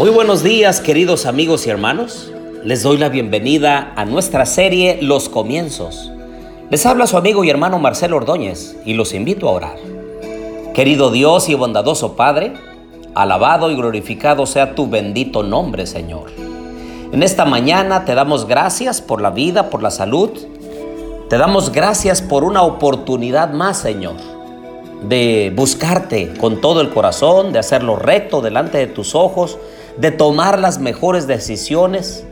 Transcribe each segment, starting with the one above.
Muy buenos días queridos amigos y hermanos. Les doy la bienvenida a nuestra serie Los Comienzos. Les habla su amigo y hermano Marcelo Ordóñez y los invito a orar. Querido Dios y bondadoso Padre, alabado y glorificado sea tu bendito nombre, Señor. En esta mañana te damos gracias por la vida, por la salud. Te damos gracias por una oportunidad más, Señor, de buscarte con todo el corazón, de hacerlo recto delante de tus ojos, de tomar las mejores decisiones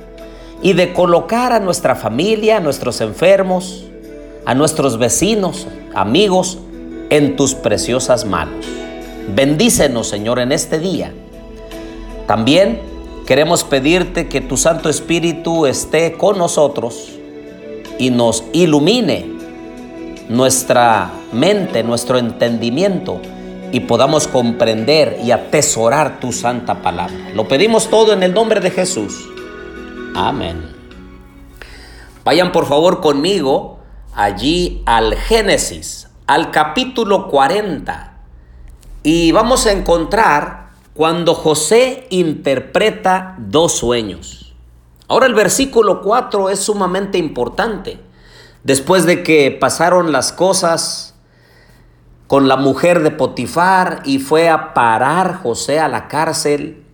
y de colocar a nuestra familia, a nuestros enfermos, a nuestros vecinos, amigos, en tus preciosas manos. Bendícenos, Señor, en este día. También queremos pedirte que tu Santo Espíritu esté con nosotros y nos ilumine nuestra mente, nuestro entendimiento y podamos comprender y atesorar tu santa palabra. Lo pedimos todo en el nombre de Jesús. Amén. Vayan por favor conmigo allí al Génesis, al capítulo 40. Y vamos a encontrar cuando José interpreta dos sueños. Ahora el versículo 4 es sumamente importante. Después de que pasaron las cosas con la mujer de Potifar y fue a parar José a la cárcel,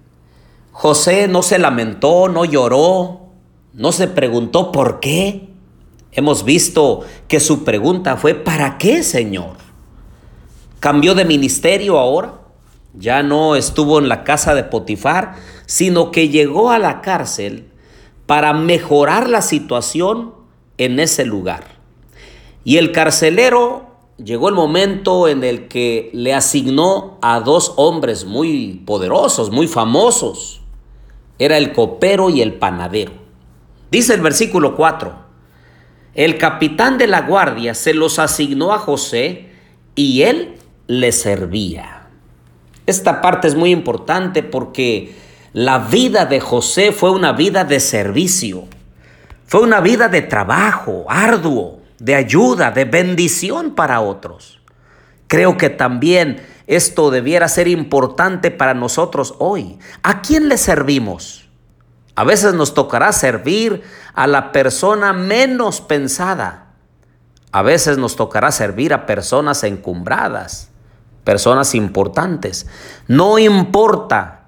José no se lamentó, no lloró, no se preguntó por qué. Hemos visto que su pregunta fue, ¿para qué, Señor? Cambió de ministerio ahora, ya no estuvo en la casa de Potifar, sino que llegó a la cárcel para mejorar la situación en ese lugar. Y el carcelero llegó el momento en el que le asignó a dos hombres muy poderosos, muy famosos. Era el copero y el panadero. Dice el versículo 4, el capitán de la guardia se los asignó a José y él le servía. Esta parte es muy importante porque la vida de José fue una vida de servicio, fue una vida de trabajo arduo, de ayuda, de bendición para otros. Creo que también esto debiera ser importante para nosotros hoy. ¿A quién le servimos? A veces nos tocará servir a la persona menos pensada. A veces nos tocará servir a personas encumbradas, personas importantes. No importa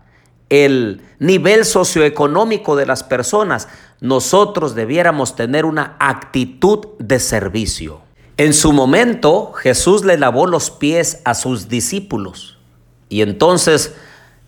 el nivel socioeconómico de las personas, nosotros debiéramos tener una actitud de servicio. En su momento Jesús le lavó los pies a sus discípulos y entonces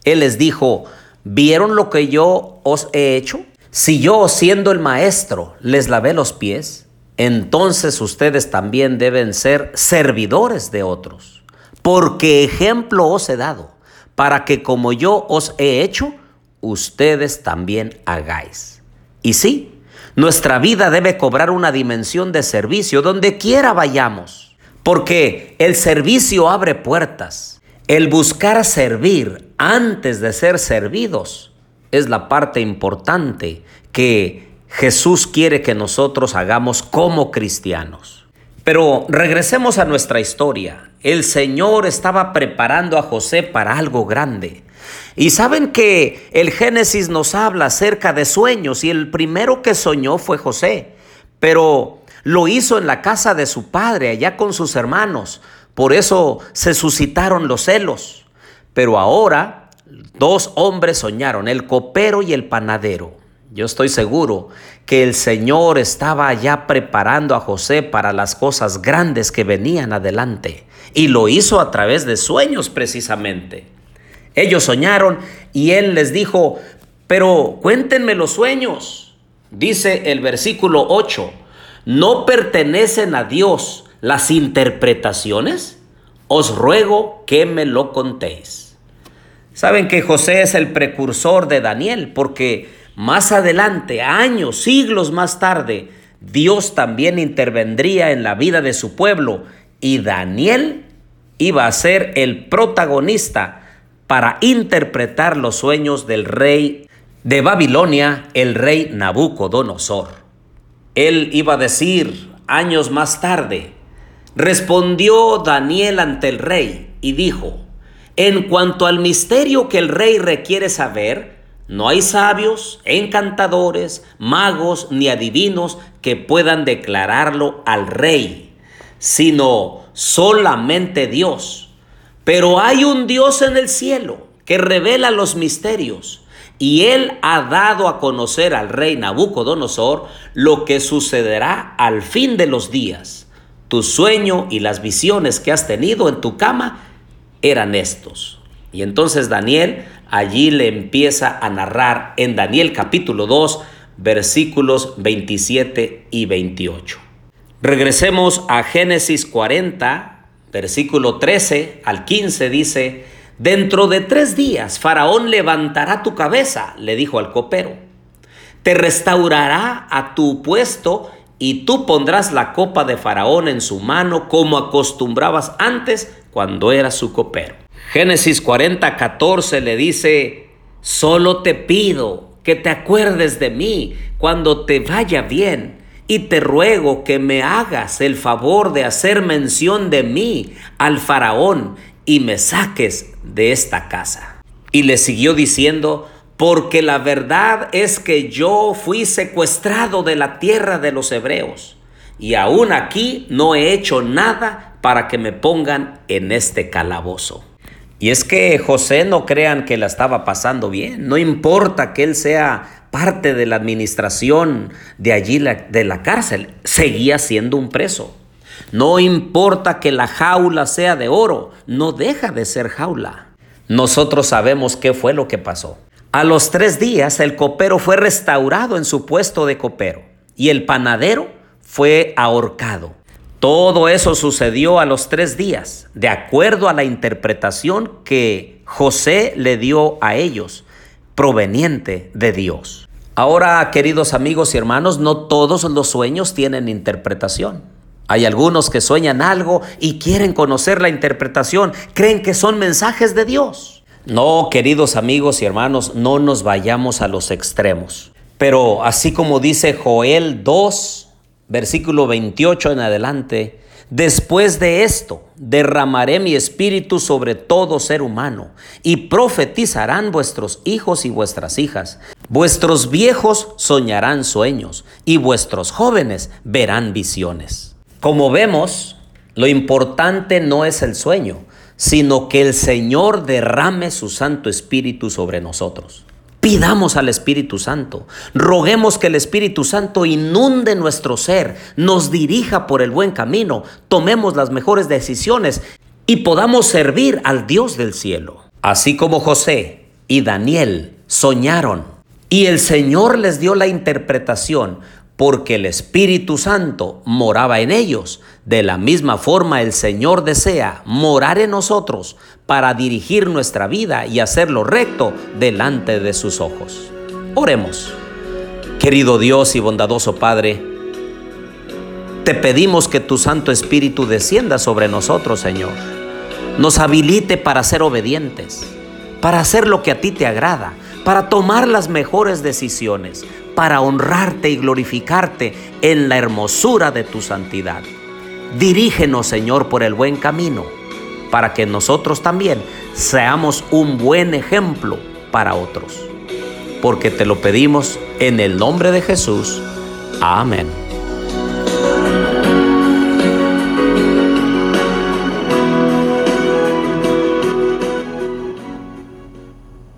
Él les dijo, ¿Vieron lo que yo os he hecho? Si yo, siendo el maestro, les lavé los pies, entonces ustedes también deben ser servidores de otros. Porque ejemplo os he dado, para que como yo os he hecho, ustedes también hagáis. Y sí, nuestra vida debe cobrar una dimensión de servicio donde quiera vayamos, porque el servicio abre puertas. El buscar servir antes de ser servidos es la parte importante que Jesús quiere que nosotros hagamos como cristianos. Pero regresemos a nuestra historia. El Señor estaba preparando a José para algo grande. Y saben que el Génesis nos habla acerca de sueños y el primero que soñó fue José, pero lo hizo en la casa de su padre, allá con sus hermanos. Por eso se suscitaron los celos. Pero ahora dos hombres soñaron, el copero y el panadero. Yo estoy seguro que el Señor estaba ya preparando a José para las cosas grandes que venían adelante. Y lo hizo a través de sueños precisamente. Ellos soñaron y él les dijo, pero cuéntenme los sueños. Dice el versículo 8, no pertenecen a Dios las interpretaciones, os ruego que me lo contéis. Saben que José es el precursor de Daniel porque más adelante, años, siglos más tarde, Dios también intervendría en la vida de su pueblo y Daniel iba a ser el protagonista para interpretar los sueños del rey de Babilonia, el rey Nabucodonosor. Él iba a decir años más tarde, Respondió Daniel ante el rey y dijo, en cuanto al misterio que el rey requiere saber, No hay sabios, encantadores, magos ni adivinos que puedan declararlo al rey, sino solamente Dios. Pero hay un Dios en el cielo que revela los misterios y él ha dado a conocer al rey Nabucodonosor lo que sucederá al fin de los días. Tu sueño y las visiones que has tenido en tu cama eran estos. Y entonces Daniel allí le empieza a narrar en Daniel capítulo 2, versículos 27 y 28. Regresemos a Génesis 40, versículo 13 al 15 dice, Dentro de tres días Faraón levantará tu cabeza, le dijo al copero. Te restaurará a tu puesto y tú pondrás la copa de Faraón en su mano como acostumbrabas antes cuando eras su copero. Génesis 40, 14 le dice, solo te pido que te acuerdes de mí cuando te vaya bien y te ruego que me hagas el favor de hacer mención de mí al faraón y me saques de esta casa. Y le siguió diciendo, porque la verdad es que yo fui secuestrado de la tierra de los hebreos, y aún aquí no he hecho nada para que me pongan en este calabozo. Y es que José no crean que la estaba pasando bien, no importa que él sea parte de la administración de allí de la cárcel, seguía siendo un preso. No importa que la jaula sea de oro, no deja de ser jaula. Nosotros sabemos qué fue lo que pasó. A los tres días el copero fue restaurado en su puesto de copero y el panadero fue ahorcado. Todo eso sucedió a los tres días, de acuerdo a la interpretación que José le dio a ellos, proveniente de Dios. Ahora, queridos amigos y hermanos, no todos los sueños tienen interpretación. Hay algunos que sueñan algo y quieren conocer la interpretación, creen que son mensajes de Dios. No, queridos amigos y hermanos, no nos vayamos a los extremos. Pero así como dice Joel 2, versículo 28 en adelante, después de esto derramaré mi espíritu sobre todo ser humano y profetizarán vuestros hijos y vuestras hijas. Vuestros viejos soñarán sueños y vuestros jóvenes verán visiones. Como vemos, lo importante no es el sueño, sino que el Señor derrame su Santo Espíritu sobre nosotros. Pidamos al Espíritu Santo, roguemos que el Espíritu Santo inunde nuestro ser, nos dirija por el buen camino, tomemos las mejores decisiones y podamos servir al Dios del cielo. Así como José y Daniel soñaron y el Señor les dio la interpretación, porque el Espíritu Santo moraba en ellos. De la misma forma el Señor desea morar en nosotros para dirigir nuestra vida y hacerlo recto delante de sus ojos. Oremos. Querido Dios y bondadoso Padre, te pedimos que tu Santo Espíritu descienda sobre nosotros, Señor. Nos habilite para ser obedientes, para hacer lo que a ti te agrada, para tomar las mejores decisiones, para honrarte y glorificarte en la hermosura de tu santidad. Dirígenos, Señor, por el buen camino, para que nosotros también seamos un buen ejemplo para otros. Porque te lo pedimos en el nombre de Jesús. Amén.